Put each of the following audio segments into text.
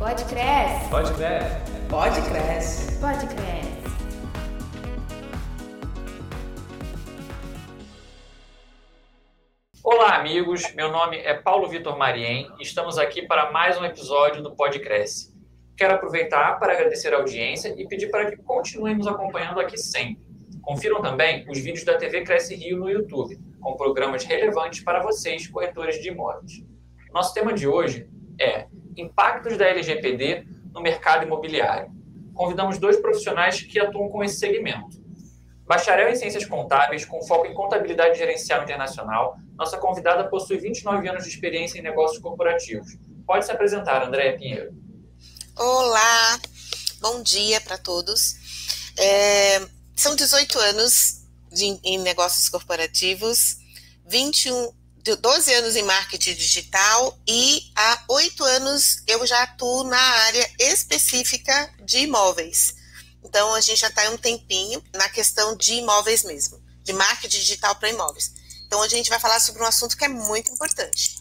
Pode cresce. Pode cresce. Pode cresce. Pode cresce. Olá, amigos. Meu nome é Paulo Vitor Mariem e estamos aqui para mais um episódio do Pode Cresce. Quero aproveitar para agradecer a audiência e pedir para que continuem nos acompanhando aqui sempre. Confiram também os vídeos da TV Cresce Rio no YouTube, com programas relevantes para vocês, corretores de imóveis. Nosso tema de hoje é Impactos da LGPD no mercado imobiliário. Convidamos dois profissionais que atuam com esse segmento. Bacharel em Ciências Contábeis, com foco em Contabilidade Gerencial Internacional, nossa convidada possui 29 anos de experiência em negócios corporativos. Pode se apresentar, Andréia Pinheiro. Olá, bom dia para todos. É, são 18 anos de, em negócios corporativos, 21, 12 anos em marketing digital e há 8 anos eu já atuo na área específica de imóveis. Então a gente já está um tempinho na questão de imóveis mesmo, de marketing digital para imóveis. Então a gente vai falar sobre um assunto que é muito importante.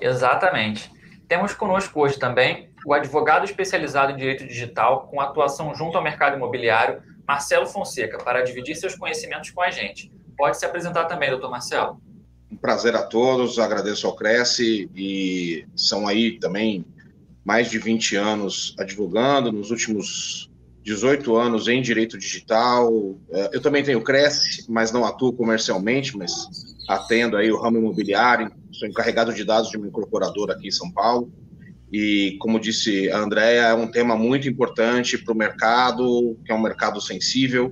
Exatamente. Temos conosco hoje também o advogado especializado em direito digital com atuação junto ao mercado imobiliário, Marcelo Fonseca, para dividir seus conhecimentos com a gente. Pode se apresentar também, doutor Marcelo. Um prazer a todos, agradeço ao Cresce e são aí também mais de 20 anos advogando, nos últimos 18 anos em direito digital. É, eu também tenho Cresce, mas não atuo comercialmente, mas atendo aí o ramo imobiliário, sou encarregado de dados de uma incorporadora aqui em São Paulo. E, como disse a Andrea, é um tema muito importante para o mercado, que é um mercado sensível,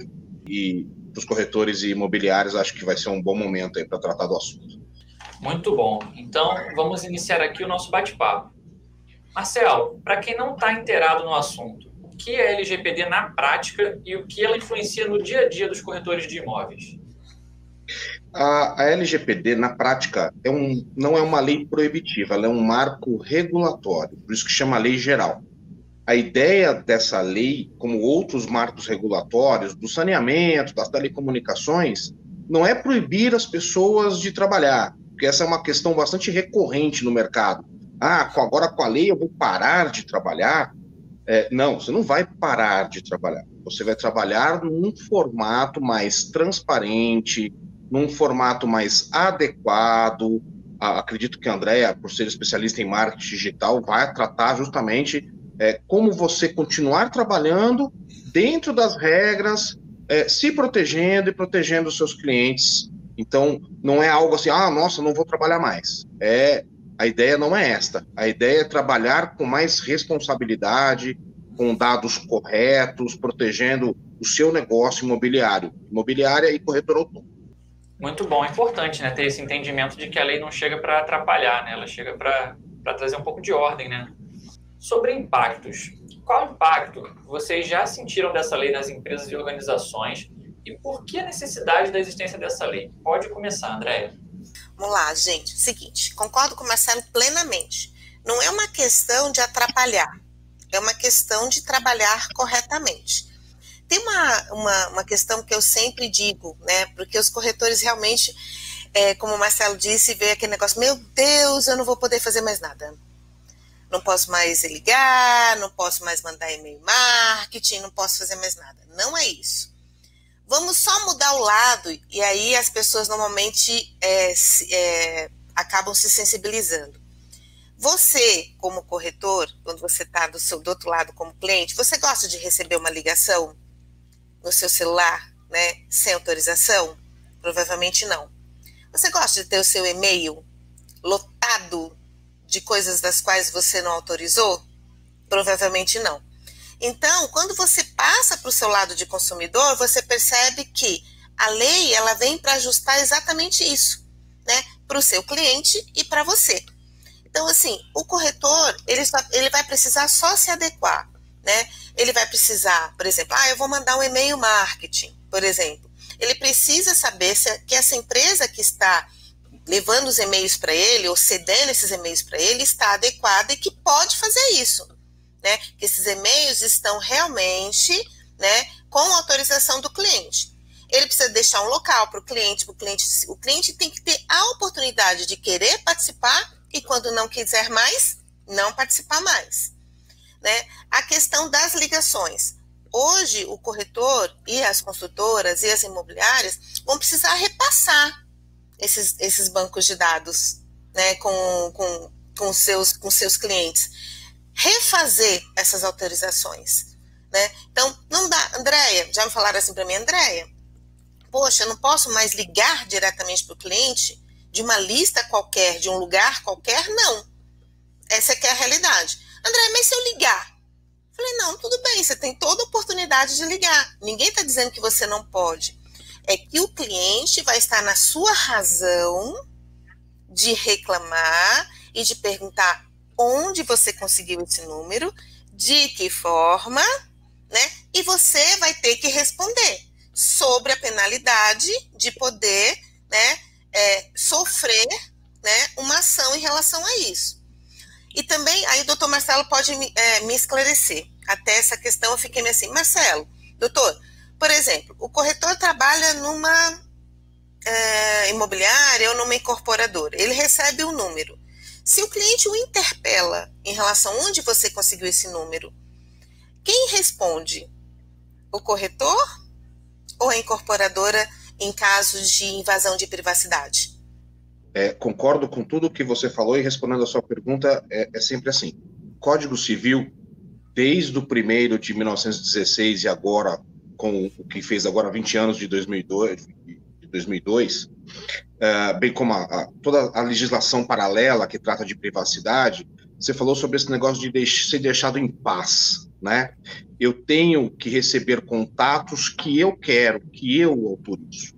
e para os corretores e imobiliários, acho que vai ser um bom momento aí para tratar do assunto. Muito bom. Então, vamos iniciar aqui o nosso bate-papo. Marcelo, para quem não está inteirado no assunto, o que é LGPD na prática e o que ela influencia no dia a dia dos corretores de imóveis? A, a LGPD, na prática, é um, não é uma lei proibitiva, ela é um marco regulatório, por isso que chama lei geral. A ideia dessa lei, como outros marcos regulatórios, do saneamento, das telecomunicações, não é proibir as pessoas de trabalhar, porque essa é uma questão bastante recorrente no mercado. Ah, agora com a lei eu vou parar de trabalhar? É, não, você não vai parar de trabalhar. Você vai trabalhar num formato mais transparente, num formato mais adequado. Acredito que a Andrea, por ser especialista em marketing digital, vai tratar justamente é, como você continuar trabalhando dentro das regras, é, se protegendo e protegendo os seus clientes. Então, não é algo assim, ah, nossa, não vou trabalhar mais. É, a ideia não é esta. A ideia é trabalhar com mais responsabilidade, com dados corretos, protegendo o seu negócio imobiliário, imobiliária e corretor autônomo. Muito bom, é importante né, ter esse entendimento de que a lei não chega para atrapalhar, né, ela chega para trazer um pouco de ordem. Né? Sobre impactos, qual impacto vocês já sentiram dessa lei nas empresas e organizações e por que a necessidade da existência dessa lei? Pode começar, Andréia. Vamos lá, gente. Seguinte, concordo com o Marcelo plenamente. Não é uma questão de atrapalhar, é uma questão de trabalhar corretamente. Tem uma, uma, uma questão que eu sempre digo, né? Porque os corretores realmente, é, como o Marcelo disse, vê aquele negócio, meu Deus, eu não vou poder fazer mais nada. Não posso mais ligar, não posso mais mandar e-mail marketing, não posso fazer mais nada. Não é isso. Vamos só mudar o lado, e aí as pessoas normalmente é, é, acabam se sensibilizando. Você, como corretor, quando você está do, do outro lado como cliente, você gosta de receber uma ligação no seu celular, né, sem autorização? Provavelmente não. Você gosta de ter o seu e-mail lotado de coisas das quais você não autorizou? Provavelmente não. Então, quando você passa para o seu lado de consumidor, você percebe que a lei ela vem para ajustar exatamente isso, né, para o seu cliente e para você. Então, assim, o corretor ele, ele vai precisar só se adequar, né? Ele vai precisar, por exemplo, ah, eu vou mandar um e-mail marketing, por exemplo. Ele precisa saber se que essa empresa que está levando os e-mails para ele ou cedendo esses e-mails para ele está adequada e que pode fazer isso, né? Que esses e-mails estão realmente, né, com autorização do cliente. Ele precisa deixar um local para o cliente, o cliente, o cliente tem que ter a oportunidade de querer participar e quando não quiser mais, não participar mais. né, a questão das ligações. Hoje, o corretor e as construtoras e as imobiliárias vão precisar repassar esses, esses bancos de dados né, com, com, com, seus, com seus clientes. Refazer essas autorizações. Né? Então, não dá. Andréia, já me falaram assim para mim, Andréia, poxa, eu não posso mais ligar diretamente para o cliente de uma lista qualquer, de um lugar qualquer? Não. Essa é é a realidade. André, mas se eu ligar? Falei, não, tudo bem, você tem toda a oportunidade de ligar. Ninguém está dizendo que você não pode. É que o cliente vai estar na sua razão de reclamar e de perguntar onde você conseguiu esse número, de que forma, né? E você vai ter que responder sobre a penalidade de poder, né, é, sofrer, né, uma ação em relação a isso. E também, aí o doutor Marcelo pode me, é, me esclarecer. Até essa questão eu fiquei assim, Marcelo, doutor, por exemplo, o corretor trabalha numa é, imobiliária ou numa incorporadora, ele recebe um número. Se o cliente o interpela em relação a onde você conseguiu esse número, quem responde? O corretor ou a incorporadora em casos de invasão de privacidade? É, concordo com tudo que você falou e respondendo a sua pergunta, é, é sempre assim. Código Civil, desde o primeiro de 1916 e agora, com o que fez agora 20 anos de 2002, de 2002 é, bem como a, a, toda a legislação paralela que trata de privacidade, você falou sobre esse negócio de deix ser deixado em paz, né? Eu tenho que receber contatos que eu quero, que eu autorizo.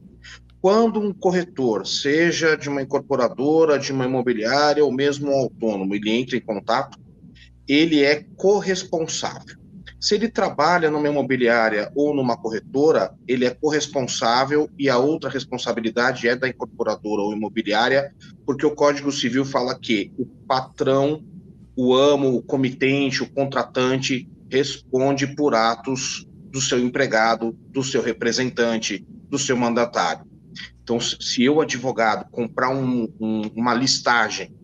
Quando um corretor, seja de uma incorporadora, de uma imobiliária ou mesmo um autônomo, ele entra em contato, ele é corresponsável. Se ele trabalha numa imobiliária ou numa corretora, ele é corresponsável e a outra responsabilidade é da incorporadora ou imobiliária, porque o Código Civil fala que o patrão, o amo, o comitente, o contratante responde por atos do seu empregado, do seu representante, do seu mandatário. Então, se eu, advogado, comprar um, um, uma listagem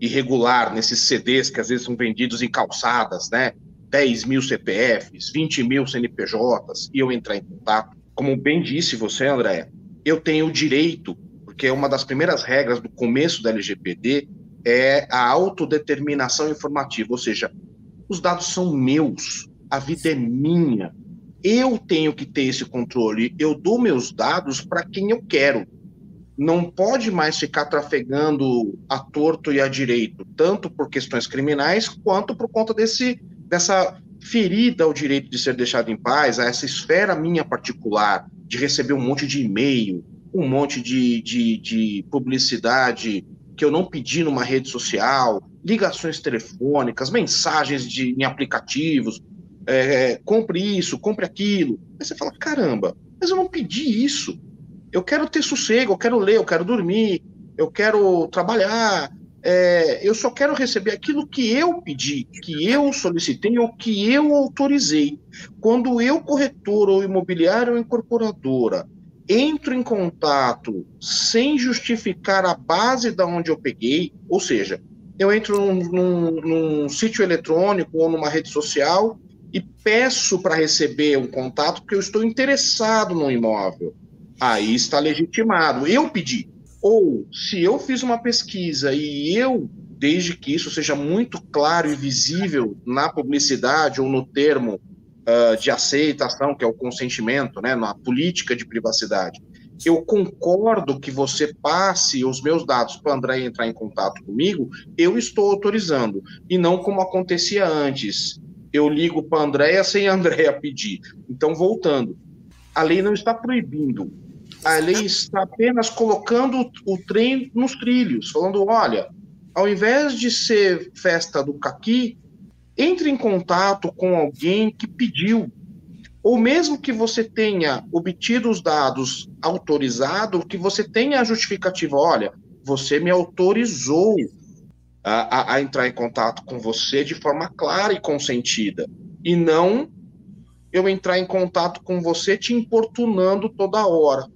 irregular nesses CDs que às vezes são vendidos em calçadas, né? 10 mil CPFs, 20 mil CNPJs, e eu entrar em contato, como bem disse você, André, eu tenho o direito, porque uma das primeiras regras do começo da LGPD, é a autodeterminação informativa, ou seja, os dados são meus, a vida é minha, eu tenho que ter esse controle. Eu dou meus dados para quem eu quero. Não pode mais ficar trafegando a torto e a direito, tanto por questões criminais quanto por conta desse, dessa ferida ao direito de ser deixado em paz, a essa esfera minha particular, de receber um monte de e-mail, um monte de, de, de publicidade que eu não pedi numa rede social, ligações telefônicas, mensagens de, em aplicativos, é, compre isso, compre aquilo. Aí você fala, caramba, mas eu não pedi isso. Eu quero ter sossego, eu quero ler, eu quero dormir, eu quero trabalhar. É, eu só quero receber aquilo que eu pedi, que eu solicitei ou que eu autorizei. Quando eu, corretor ou imobiliário ou incorporadora, entro em contato sem justificar a base da onde eu peguei, ou seja, eu entro num, num, num sítio eletrônico ou numa rede social e peço para receber um contato porque eu estou interessado no imóvel. Aí está legitimado. Eu pedi. Ou se eu fiz uma pesquisa e eu, desde que isso seja muito claro e visível na publicidade ou no termo uh, de aceitação, que é o consentimento, né, na política de privacidade, eu concordo que você passe os meus dados para André entrar em contato comigo, eu estou autorizando. E não como acontecia antes eu ligo para a Andréia sem a Andréia pedir. Então, voltando, a lei não está proibindo, a lei está apenas colocando o trem nos trilhos, falando: olha, ao invés de ser festa do caqui, entre em contato com alguém que pediu. Ou mesmo que você tenha obtido os dados autorizado, que você tenha a justificativa, olha, você me autorizou a, a, entrar em contato com você de forma clara e consentida, e não eu entrar em contato com você te importunando toda hora.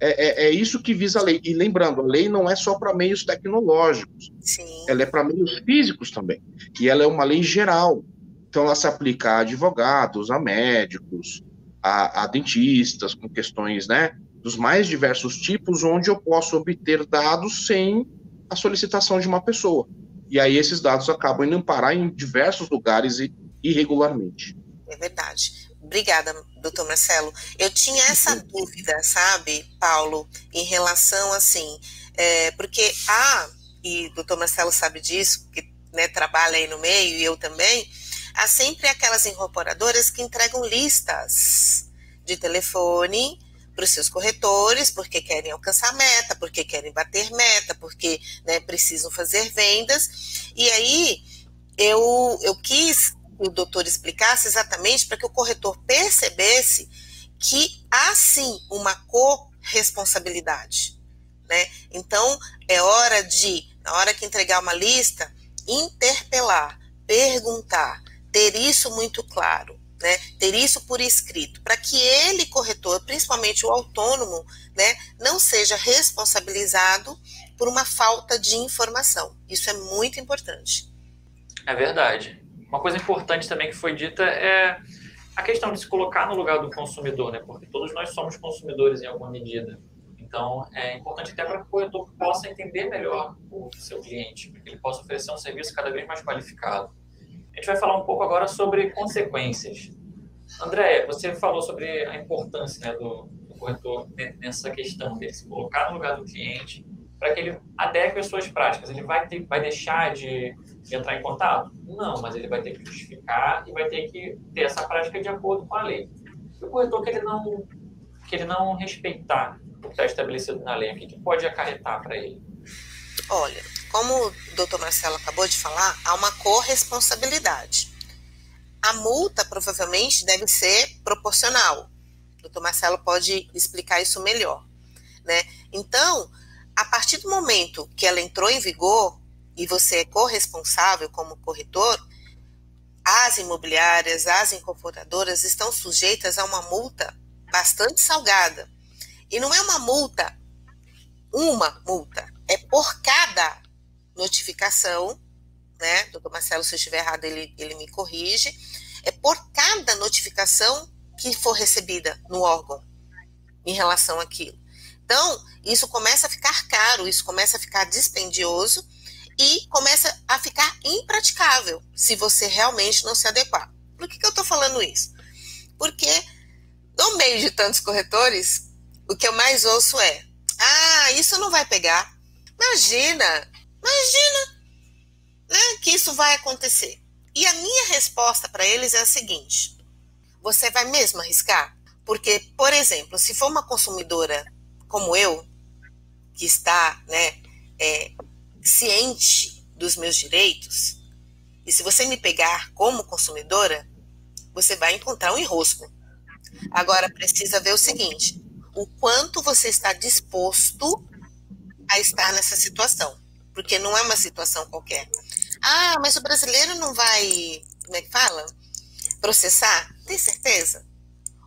É, é, é, isso que visa a lei. E lembrando, a lei não é só para meios tecnológicos, Sim. ela é para meios físicos também. E ela é uma lei geral. Então, ela se aplica a advogados, a médicos, a, a dentistas, com questões, né, dos mais diversos tipos, onde eu posso obter dados sem a solicitação de uma pessoa. E aí esses dados acabam indo parar em diversos lugares e irregularmente. É verdade. Obrigada, doutor Marcelo. Eu tinha essa dúvida, sabe, Paulo, em relação assim, é, porque há, e o doutor Marcelo sabe disso, que né, trabalha aí no meio, e eu também, há sempre aquelas incorporadoras que entregam listas de telefone para os seus corretores, porque querem alcançar meta, porque querem bater meta, porque né, precisam fazer vendas. E aí eu, eu quis o doutor explicasse exatamente para que o corretor percebesse que há sim uma corresponsabilidade. Né? Então, é hora de, na hora que entregar uma lista, interpelar, perguntar, ter isso muito claro né, ter isso por escrito, para que ele, corretor, principalmente o autônomo, né, não seja responsabilizado por uma falta de informação. Isso é muito importante. É verdade. Uma coisa importante também que foi dita é a questão de se colocar no lugar do consumidor, né? Porque todos nós somos consumidores em alguma medida. Então, é importante até para que o corretor possa entender melhor o seu cliente, para que ele possa oferecer um serviço cada vez mais qualificado. A gente vai falar um pouco agora sobre consequências. André, você falou sobre a importância né, do, do, corretor nessa questão dele se colocar no lugar do cliente para que ele adeque as suas práticas. Ele vai, ter, vai deixar de, de, entrar em contato? Não, mas ele vai ter que justificar e vai ter que ter essa prática de acordo com a lei. E o corretor que ele não, que ele não respeitar o que está estabelecido na lei, o que, que pode acarretar para ele? Olha, como o doutor Marcelo acabou de falar, há uma corresponsabilidade. A multa provavelmente deve ser proporcional. O doutor Marcelo pode explicar isso melhor. Né? Então, a partir do momento que ela entrou em vigor e você é corresponsável como corretor, as imobiliárias, as incorporadoras estão sujeitas a uma multa bastante salgada. E não é uma multa, uma multa, é por cada notificação, né? Doutor Marcelo, se eu estiver errado, ele, ele me corrige. É por cada notificação que for recebida no órgão em relação àquilo. Então, isso começa a ficar caro, isso começa a ficar dispendioso e começa a ficar impraticável se você realmente não se adequar. Por que, que eu estou falando isso? Porque no meio de tantos corretores, o que eu mais ouço é: ah, isso não vai pegar. Imagina, Imagina né, que isso vai acontecer. E a minha resposta para eles é a seguinte: você vai mesmo arriscar? Porque, por exemplo, se for uma consumidora como eu, que está né, é, ciente dos meus direitos, e se você me pegar como consumidora, você vai encontrar um enrosco. Agora, precisa ver o seguinte: o quanto você está disposto a estar nessa situação porque não é uma situação qualquer. Ah, mas o brasileiro não vai, como é que fala? Processar? Tem certeza?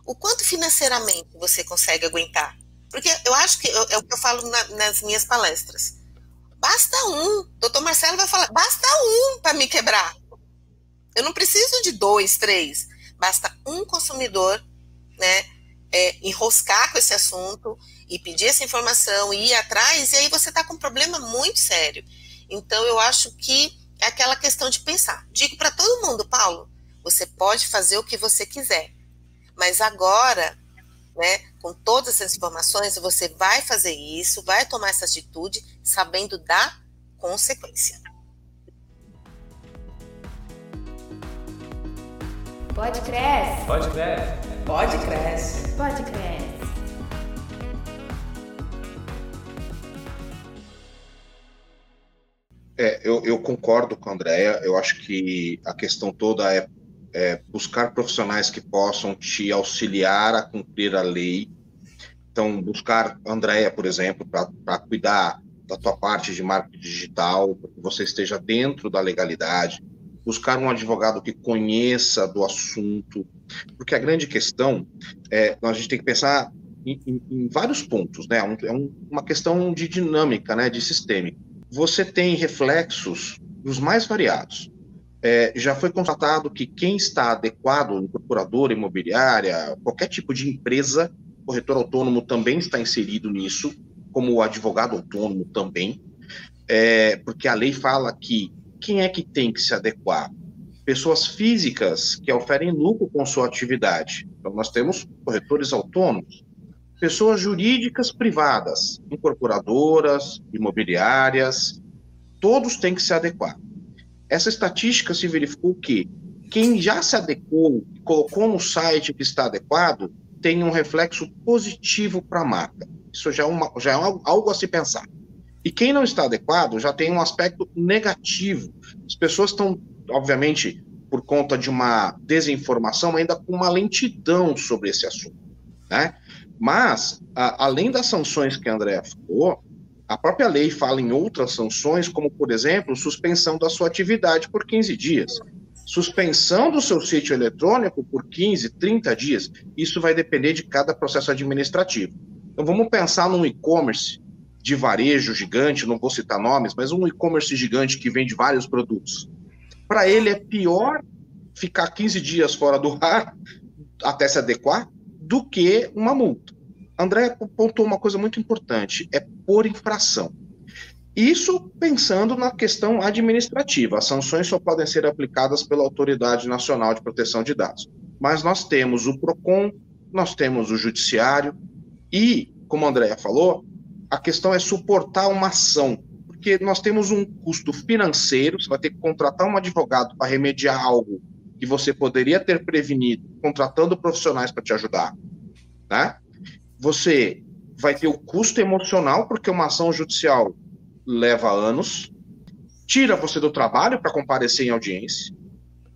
O quanto financeiramente você consegue aguentar? Porque eu acho que é o que eu falo na, nas minhas palestras. Basta um. Doutor Marcelo vai falar, basta um para me quebrar. Eu não preciso de dois, três. Basta um consumidor, né, é, enroscar com esse assunto e pedir essa informação e ir atrás, e aí você está com um problema muito sério. Então, eu acho que é aquela questão de pensar. Digo para todo mundo, Paulo, você pode fazer o que você quiser, mas agora, né, com todas essas informações, você vai fazer isso, vai tomar essa atitude, sabendo da consequência. Pode crescer. Pode crescer. Pode crescer. Pode crescer. É, eu, eu, concordo com a Andrea. Eu acho que a questão toda é, é buscar profissionais que possam te auxiliar a cumprir a lei. Então, buscar a Andrea, por exemplo, para cuidar da tua parte de marketing digital, para que você esteja dentro da legalidade. Buscar um advogado que conheça do assunto, porque a grande questão é a gente tem que pensar em, em, em vários pontos, né? É um, uma questão de dinâmica, né? De sistêmica você tem reflexos dos mais variados. É, já foi constatado que quem está adequado, incorporadora imobiliária, qualquer tipo de empresa, corretor autônomo também está inserido nisso, como advogado autônomo também, é, porque a lei fala que quem é que tem que se adequar? Pessoas físicas que oferem lucro com sua atividade. Então, nós temos corretores autônomos, pessoas jurídicas privadas, incorporadoras, imobiliárias, todos têm que se adequar. Essa estatística se verificou que quem já se adequou, colocou no site que está adequado, tem um reflexo positivo para a marca. Isso já é, uma, já é algo a se pensar. E quem não está adequado já tem um aspecto negativo. As pessoas estão, obviamente, por conta de uma desinformação, ainda com uma lentidão sobre esse assunto. Né? Mas, a, além das sanções que a Andrea falou, a própria lei fala em outras sanções, como, por exemplo, suspensão da sua atividade por 15 dias. Suspensão do seu sítio eletrônico por 15, 30 dias. Isso vai depender de cada processo administrativo. Então, vamos pensar num e-commerce de varejo gigante, não vou citar nomes, mas um e-commerce gigante que vende vários produtos. Para ele é pior ficar 15 dias fora do ar até se adequar do que uma multa. André apontou uma coisa muito importante: é por infração. Isso pensando na questão administrativa. As sanções só podem ser aplicadas pela Autoridade Nacional de Proteção de Dados. Mas nós temos o PROCON, nós temos o Judiciário, e, como a Andrea falou, a questão é suportar uma ação. Porque nós temos um custo financeiro, você vai ter que contratar um advogado para remediar algo que você poderia ter prevenido contratando profissionais para te ajudar. Né? Você vai ter o custo emocional, porque uma ação judicial leva anos, tira você do trabalho para comparecer em audiência,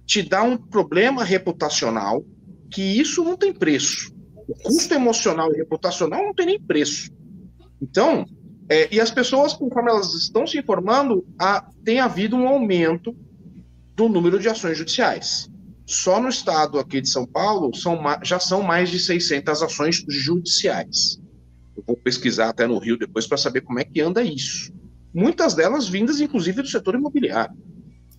te dá um problema reputacional, que isso não tem preço. O custo emocional e reputacional não tem nem preço. Então, é, e as pessoas, conforme elas estão se informando, tem havido um aumento do número de ações judiciais. Só no estado aqui de São Paulo são, já são mais de 600 ações judiciais. Eu vou pesquisar até no Rio depois para saber como é que anda isso. Muitas delas vindas, inclusive, do setor imobiliário.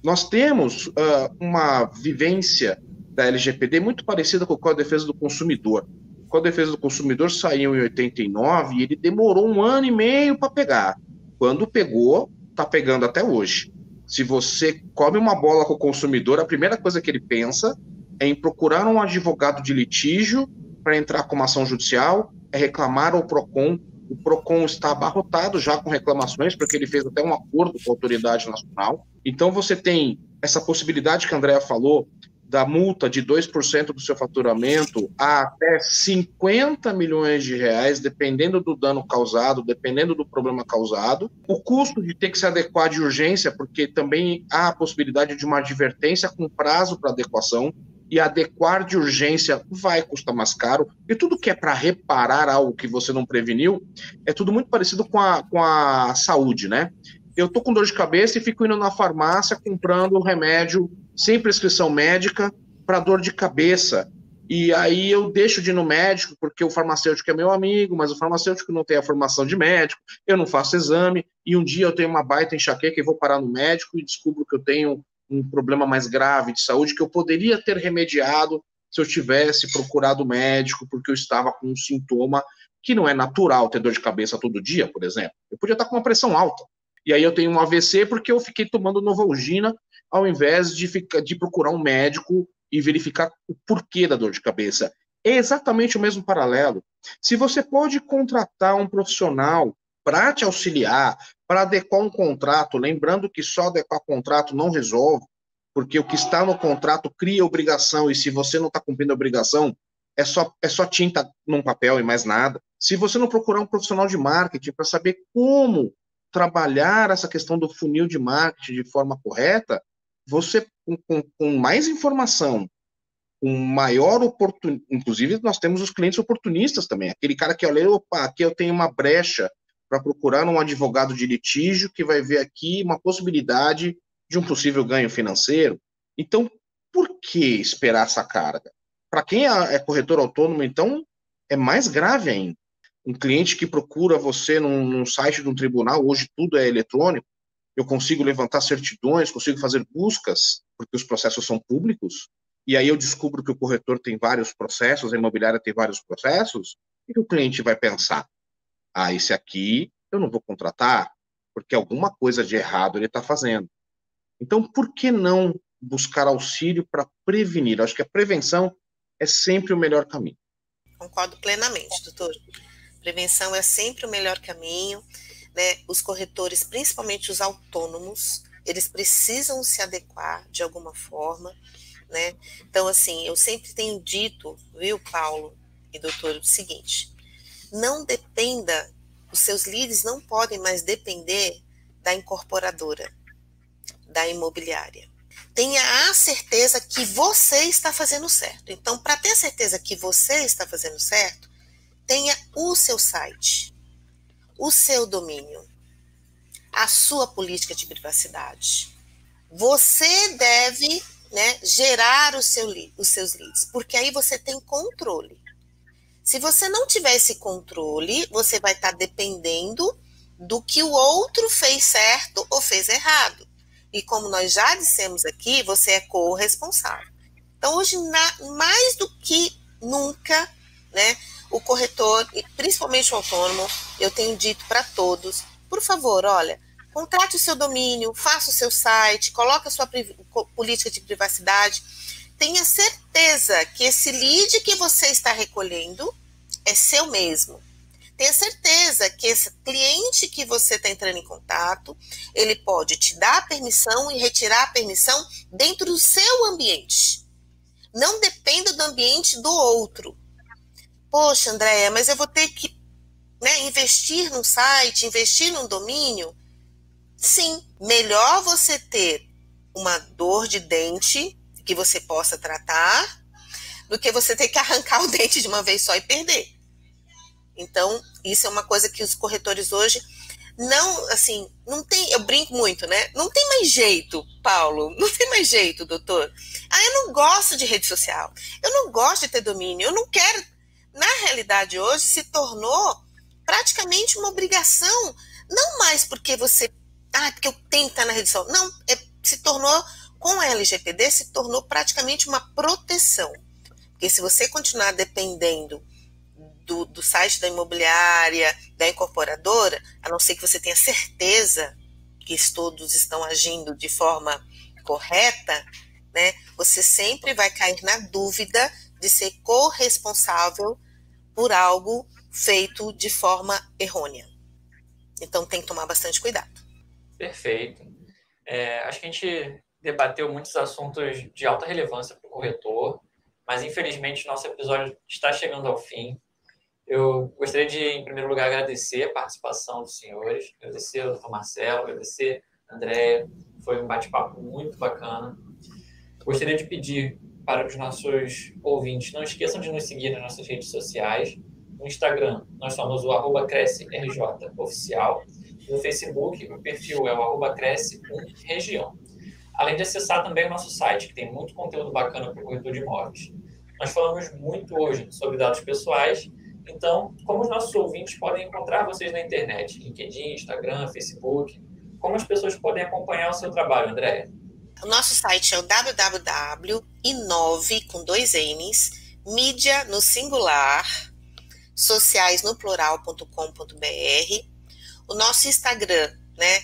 Nós temos uh, uma vivência da LGPD muito parecida com o Código de Defesa do Consumidor. O Código de Defesa do Consumidor saiu em 89 e ele demorou um ano e meio para pegar. Quando pegou, está pegando até hoje. Se você come uma bola com o consumidor, a primeira coisa que ele pensa é em procurar um advogado de litígio para entrar com uma ação judicial, é reclamar ao PROCON. O PROCON está abarrotado já com reclamações, porque ele fez até um acordo com a autoridade nacional. Então você tem essa possibilidade que a Andrea falou da multa de 2% do seu faturamento a até 50 milhões de reais, dependendo do dano causado, dependendo do problema causado. O custo de ter que se adequar de urgência, porque também há a possibilidade de uma advertência com prazo para adequação, e adequar de urgência vai custar mais caro. E tudo que é para reparar algo que você não preveniu, é tudo muito parecido com a, com a saúde, né? Eu tô com dor de cabeça e fico indo na farmácia comprando um remédio sem prescrição médica para dor de cabeça. E aí eu deixo de ir no médico, porque o farmacêutico é meu amigo, mas o farmacêutico não tem a formação de médico, eu não faço exame, e um dia eu tenho uma baita enxaqueca e vou parar no médico e descubro que eu tenho um problema mais grave de saúde que eu poderia ter remediado se eu tivesse procurado médico, porque eu estava com um sintoma que não é natural ter dor de cabeça todo dia, por exemplo. Eu podia estar com uma pressão alta. E aí eu tenho um AVC porque eu fiquei tomando Novalgina ao invés de, ficar, de procurar um médico e verificar o porquê da dor de cabeça. É exatamente o mesmo paralelo. Se você pode contratar um profissional para te auxiliar, para adequar um contrato, lembrando que só adequar contrato não resolve, porque o que está no contrato cria obrigação, e se você não está cumprindo a obrigação, é só, é só tinta num papel e mais nada. Se você não procurar um profissional de marketing para saber como trabalhar essa questão do funil de marketing de forma correta, você, com, com mais informação, com maior oportunidade, inclusive nós temos os clientes oportunistas também, aquele cara que olha, opa, aqui eu tenho uma brecha para procurar um advogado de litígio que vai ver aqui uma possibilidade de um possível ganho financeiro. Então, por que esperar essa carga? Para quem é, é corretor autônomo, então, é mais grave ainda. Um cliente que procura você num, num site de um tribunal, hoje tudo é eletrônico, eu consigo levantar certidões, consigo fazer buscas porque os processos são públicos, e aí eu descubro que o corretor tem vários processos, a imobiliária tem vários processos, o que o cliente vai pensar? Ah, esse aqui eu não vou contratar, porque alguma coisa de errado ele está fazendo. Então, por que não buscar auxílio para prevenir? Eu acho que a prevenção é sempre o melhor caminho. Concordo plenamente, doutor. Prevenção é sempre o melhor caminho. Né? Os corretores, principalmente os autônomos, eles precisam se adequar de alguma forma. Né? Então, assim, eu sempre tenho dito, viu, Paulo e doutor, o seguinte: não dependa, os seus leads não podem mais depender da incorporadora, da imobiliária. Tenha a certeza que você está fazendo certo. Então, para ter certeza que você está fazendo certo, tenha o seu site, o seu domínio, a sua política de privacidade. Você deve né, gerar o seu, os seus leads, porque aí você tem controle. Se você não tiver esse controle, você vai estar tá dependendo do que o outro fez certo ou fez errado. E como nós já dissemos aqui, você é corresponsável. Então, hoje, na, mais do que nunca, né, o corretor, principalmente o autônomo, eu tenho dito para todos, por favor, olha, contrate o seu domínio, faça o seu site, coloque a sua política de privacidade, tenha certeza que esse lead que você está recolhendo é seu mesmo. Tenha certeza que esse cliente que você está entrando em contato, ele pode te dar a permissão e retirar a permissão dentro do seu ambiente. Não dependa do ambiente do outro. Poxa, Andréia, mas eu vou ter que né, investir num site, investir num domínio? Sim, melhor você ter uma dor de dente que você possa tratar do que você ter que arrancar o dente de uma vez só e perder. Então, isso é uma coisa que os corretores hoje não, assim, não tem, eu brinco muito, né? Não tem mais jeito, Paulo, não tem mais jeito, doutor. Ah, eu não gosto de rede social, eu não gosto de ter domínio, eu não quero na realidade hoje se tornou praticamente uma obrigação, não mais porque você, ah, porque eu tenho que estar na social, não, é, se tornou, com a LGPD, se tornou praticamente uma proteção. Porque se você continuar dependendo do, do site da imobiliária, da incorporadora, a não ser que você tenha certeza que todos estão agindo de forma correta, né, você sempre vai cair na dúvida de ser corresponsável por algo feito de forma errônea. Então tem que tomar bastante cuidado. Perfeito. É, acho que a gente debateu muitos assuntos de alta relevância para o corretor, mas infelizmente nosso episódio está chegando ao fim. Eu gostaria de, em primeiro lugar, agradecer a participação dos senhores, agradecer ao Dr. Marcelo, agradecer a Andréia. Foi um bate-papo muito bacana. Gostaria de pedir para os nossos ouvintes, não esqueçam de nos seguir nas nossas redes sociais. No Instagram, nós somos o arroba crescerj oficial. No Facebook, o perfil é o arroba cresce1região. Além de acessar também o nosso site, que tem muito conteúdo bacana para o corretor de imóveis. Nós falamos muito hoje sobre dados pessoais, então, como os nossos ouvintes podem encontrar vocês na internet? LinkedIn, Instagram, Facebook? Como as pessoas podem acompanhar o seu trabalho, Andréia? O nosso site é o www.inove com dois N's, mídia no singular, sociais no plural.com.br. O nosso Instagram, né,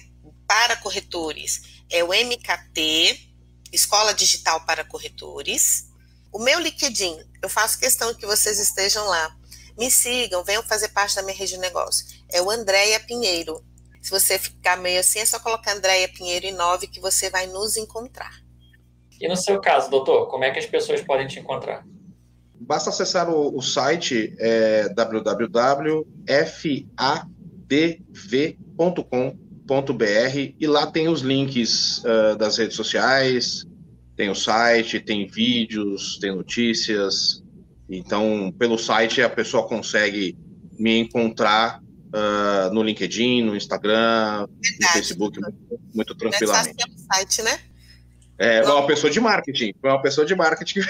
para corretores, é o MKT, Escola Digital para Corretores. O meu LinkedIn, eu faço questão que vocês estejam lá. Me sigam, venham fazer parte da minha rede de negócio. É o Andréia Pinheiro. Se você ficar meio assim, é só colocar Andréia Pinheiro em 9 que você vai nos encontrar. E no seu caso, doutor, como é que as pessoas podem te encontrar? Basta acessar o, o site é, www.fadv.com.br e lá tem os links uh, das redes sociais, tem o site, tem vídeos, tem notícias. Então, pelo site a pessoa consegue me encontrar uh, no LinkedIn, no Instagram, Verdade. no Facebook, muito, muito tranquilamente. É um site, né? É uma pessoa de marketing, foi uma pessoa de marketing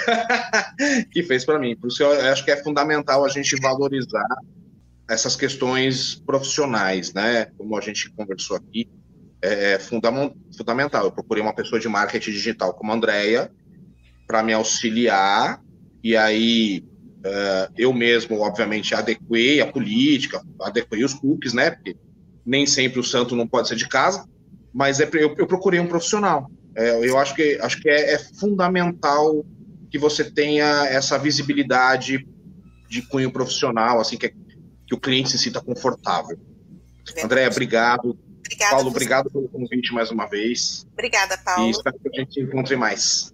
que fez para mim. Por isso eu acho que é fundamental a gente valorizar essas questões profissionais, né? Como a gente conversou aqui, é, é fundamental. Eu procurei uma pessoa de marketing digital como a Andrea para me auxiliar, e aí eu mesmo, obviamente, adequei a política, adequei os cookies, né? Porque nem sempre o santo não pode ser de casa, mas é, eu, eu procurei um profissional. É, eu acho que, acho que é, é fundamental que você tenha essa visibilidade de cunho profissional, assim, que, que o cliente se sinta confortável. André, obrigado. Obrigada, Paulo, obrigado pelo convite mais uma vez. Obrigada, Paulo. E espero que a gente se encontre mais.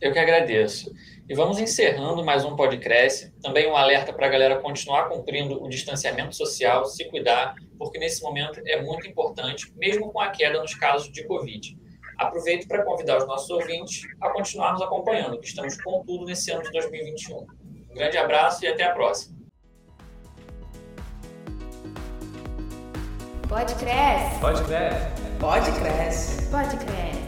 Eu que agradeço. E vamos encerrando mais um podcast. Também um alerta para a galera continuar cumprindo o distanciamento social, se cuidar, porque nesse momento é muito importante, mesmo com a queda nos casos de Covid. Aproveito para convidar os nossos ouvintes a continuar nos acompanhando, que estamos com tudo nesse ano de 2021. Um grande abraço e até a próxima. Pode crescer. Pode crescer. Pode crescer. Pode crescer.